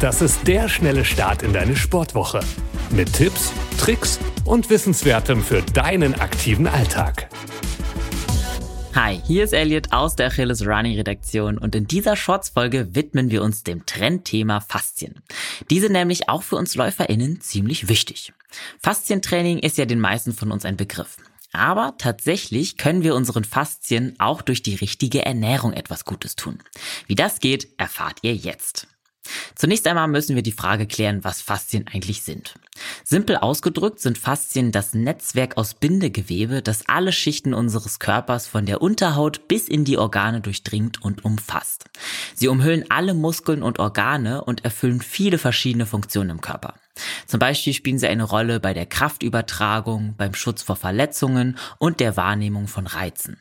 Das ist der schnelle Start in deine Sportwoche. Mit Tipps, Tricks und Wissenswertem für deinen aktiven Alltag. Hi, hier ist Elliot aus der Achilles Running Redaktion und in dieser Shorts-Folge widmen wir uns dem Trendthema Faszien. Diese nämlich auch für uns LäuferInnen ziemlich wichtig. Faszientraining ist ja den meisten von uns ein Begriff. Aber tatsächlich können wir unseren Faszien auch durch die richtige Ernährung etwas Gutes tun. Wie das geht, erfahrt ihr jetzt. Zunächst einmal müssen wir die Frage klären, was Faszien eigentlich sind. Simpel ausgedrückt sind Faszien das Netzwerk aus Bindegewebe, das alle Schichten unseres Körpers von der Unterhaut bis in die Organe durchdringt und umfasst. Sie umhüllen alle Muskeln und Organe und erfüllen viele verschiedene Funktionen im Körper. Zum Beispiel spielen sie eine Rolle bei der Kraftübertragung, beim Schutz vor Verletzungen und der Wahrnehmung von Reizen.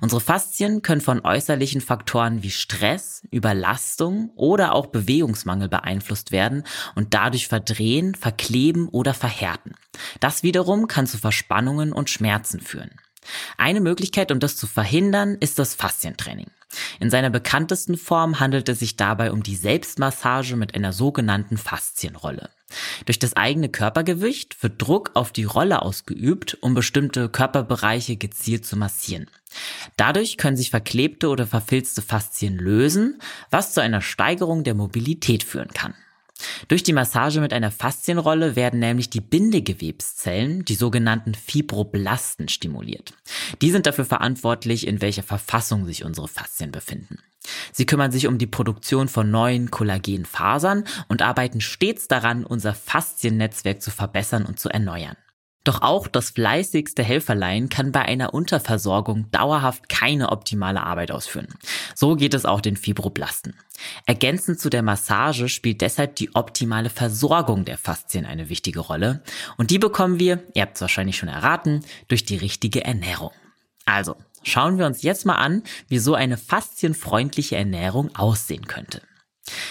Unsere Faszien können von äußerlichen Faktoren wie Stress, Überlastung oder auch Bewegungsmangel beeinflusst werden und dadurch verdrehen, verkleben oder verhärten. Das wiederum kann zu Verspannungen und Schmerzen führen. Eine Möglichkeit, um das zu verhindern, ist das Faszientraining. In seiner bekanntesten Form handelt es sich dabei um die Selbstmassage mit einer sogenannten Faszienrolle. Durch das eigene Körpergewicht wird Druck auf die Rolle ausgeübt, um bestimmte Körperbereiche gezielt zu massieren. Dadurch können sich verklebte oder verfilzte Faszien lösen, was zu einer Steigerung der Mobilität führen kann. Durch die Massage mit einer Faszienrolle werden nämlich die Bindegewebszellen, die sogenannten Fibroblasten, stimuliert. Die sind dafür verantwortlich, in welcher Verfassung sich unsere Faszien befinden. Sie kümmern sich um die Produktion von neuen Kollagenfasern und arbeiten stets daran, unser Fasziennetzwerk zu verbessern und zu erneuern. Doch auch das fleißigste Helferlein kann bei einer Unterversorgung dauerhaft keine optimale Arbeit ausführen. So geht es auch den Fibroblasten. Ergänzend zu der Massage spielt deshalb die optimale Versorgung der Faszien eine wichtige Rolle. Und die bekommen wir, ihr habt es wahrscheinlich schon erraten, durch die richtige Ernährung. Also, schauen wir uns jetzt mal an, wie so eine faszienfreundliche Ernährung aussehen könnte.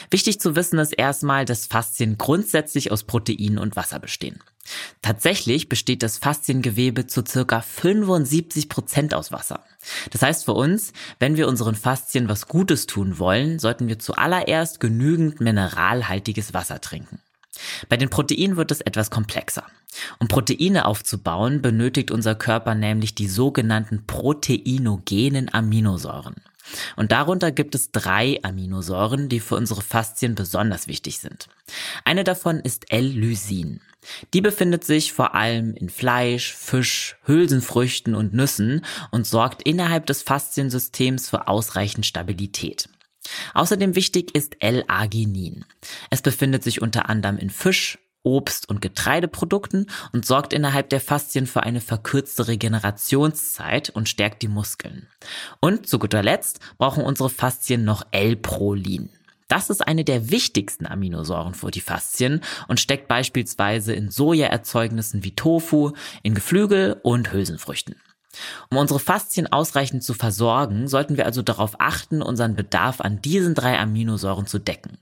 Wichtig zu wissen ist erstmal, dass Faszien grundsätzlich aus Proteinen und Wasser bestehen. Tatsächlich besteht das Fasziengewebe zu circa 75 Prozent aus Wasser. Das heißt für uns, wenn wir unseren Faszien was Gutes tun wollen, sollten wir zuallererst genügend mineralhaltiges Wasser trinken. Bei den Proteinen wird es etwas komplexer. Um Proteine aufzubauen, benötigt unser Körper nämlich die sogenannten proteinogenen Aminosäuren. Und darunter gibt es drei Aminosäuren, die für unsere Faszien besonders wichtig sind. Eine davon ist L-Lysin. Die befindet sich vor allem in Fleisch, Fisch, Hülsenfrüchten und Nüssen und sorgt innerhalb des Fasziensystems für ausreichend Stabilität. Außerdem wichtig ist L-Arginin. Es befindet sich unter anderem in Fisch, Obst- und Getreideprodukten und sorgt innerhalb der Faszien für eine verkürzte Regenerationszeit und stärkt die Muskeln. Und zu guter Letzt brauchen unsere Faszien noch L-Prolin. Das ist eine der wichtigsten Aminosäuren für die Faszien und steckt beispielsweise in Sojaerzeugnissen wie Tofu, in Geflügel und Hülsenfrüchten. Um unsere Faszien ausreichend zu versorgen, sollten wir also darauf achten, unseren Bedarf an diesen drei Aminosäuren zu decken.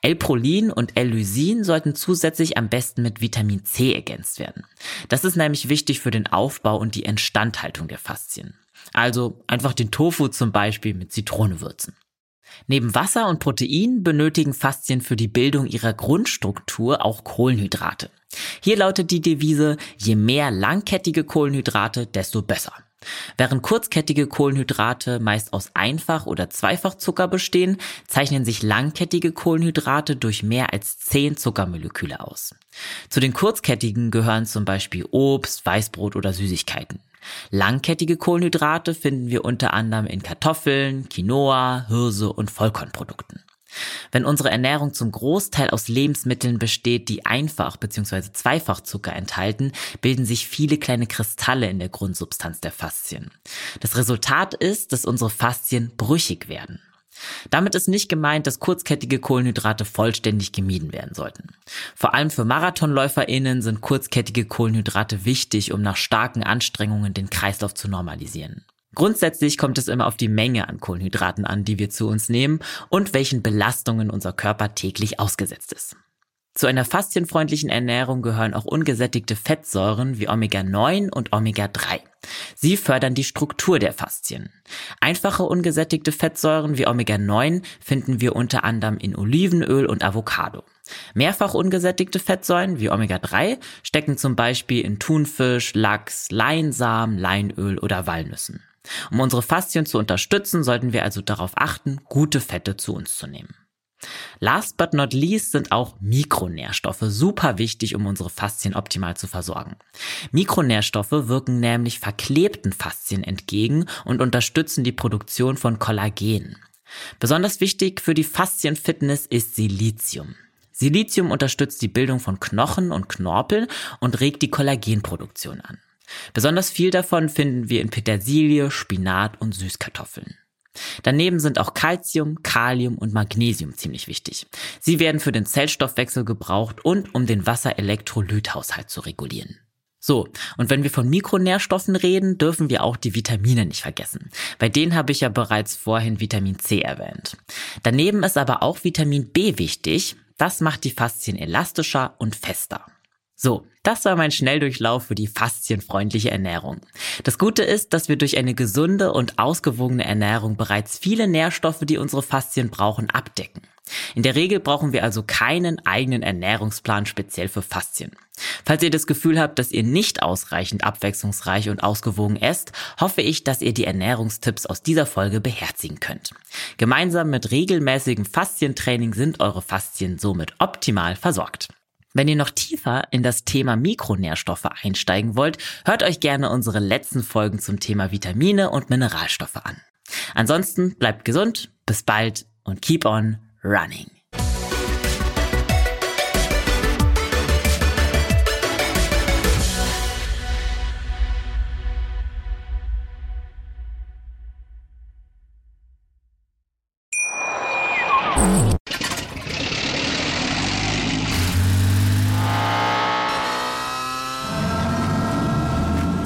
L-Prolin und L-Lysin sollten zusätzlich am besten mit Vitamin C ergänzt werden. Das ist nämlich wichtig für den Aufbau und die Instandhaltung der Faszien. Also einfach den Tofu zum Beispiel mit Zitrone würzen. Neben Wasser und Protein benötigen Faszien für die Bildung ihrer Grundstruktur auch Kohlenhydrate. Hier lautet die Devise, je mehr langkettige Kohlenhydrate, desto besser. Während kurzkettige Kohlenhydrate meist aus Einfach- oder Zweifachzucker bestehen, zeichnen sich langkettige Kohlenhydrate durch mehr als 10 Zuckermoleküle aus. Zu den kurzkettigen gehören zum Beispiel Obst, Weißbrot oder Süßigkeiten. Langkettige Kohlenhydrate finden wir unter anderem in Kartoffeln, Quinoa, Hirse und Vollkornprodukten. Wenn unsere Ernährung zum Großteil aus Lebensmitteln besteht, die einfach bzw. Zweifachzucker enthalten, bilden sich viele kleine Kristalle in der Grundsubstanz der Faszien. Das Resultat ist, dass unsere Faszien brüchig werden. Damit ist nicht gemeint, dass kurzkettige Kohlenhydrate vollständig gemieden werden sollten. Vor allem für MarathonläuferInnen sind kurzkettige Kohlenhydrate wichtig, um nach starken Anstrengungen den Kreislauf zu normalisieren. Grundsätzlich kommt es immer auf die Menge an Kohlenhydraten an, die wir zu uns nehmen und welchen Belastungen unser Körper täglich ausgesetzt ist. Zu einer faszienfreundlichen Ernährung gehören auch ungesättigte Fettsäuren wie Omega-9 und Omega-3. Sie fördern die Struktur der Faszien. Einfache ungesättigte Fettsäuren wie Omega-9 finden wir unter anderem in Olivenöl und Avocado. Mehrfach ungesättigte Fettsäuren wie Omega-3 stecken zum Beispiel in Thunfisch, Lachs, Leinsamen, Leinöl oder Walnüssen. Um unsere Faszien zu unterstützen, sollten wir also darauf achten, gute Fette zu uns zu nehmen. Last but not least sind auch Mikronährstoffe super wichtig, um unsere Faszien optimal zu versorgen. Mikronährstoffe wirken nämlich verklebten Faszien entgegen und unterstützen die Produktion von Kollagen. Besonders wichtig für die Faszienfitness ist Silizium. Silizium unterstützt die Bildung von Knochen und Knorpeln und regt die Kollagenproduktion an. Besonders viel davon finden wir in Petersilie, Spinat und Süßkartoffeln. Daneben sind auch Calcium, Kalium und Magnesium ziemlich wichtig. Sie werden für den Zellstoffwechsel gebraucht und um den Wasserelektrolythaushalt zu regulieren. So, und wenn wir von Mikronährstoffen reden, dürfen wir auch die Vitamine nicht vergessen. Bei denen habe ich ja bereits vorhin Vitamin C erwähnt. Daneben ist aber auch Vitamin B wichtig. Das macht die Faszien elastischer und fester. So, das war mein Schnelldurchlauf für die faszienfreundliche Ernährung. Das Gute ist, dass wir durch eine gesunde und ausgewogene Ernährung bereits viele Nährstoffe, die unsere Faszien brauchen, abdecken. In der Regel brauchen wir also keinen eigenen Ernährungsplan speziell für Faszien. Falls ihr das Gefühl habt, dass ihr nicht ausreichend abwechslungsreich und ausgewogen esst, hoffe ich, dass ihr die Ernährungstipps aus dieser Folge beherzigen könnt. Gemeinsam mit regelmäßigem Faszientraining sind eure Faszien somit optimal versorgt. Wenn ihr noch tiefer in das Thema Mikronährstoffe einsteigen wollt, hört euch gerne unsere letzten Folgen zum Thema Vitamine und Mineralstoffe an. Ansonsten bleibt gesund, bis bald und keep on running.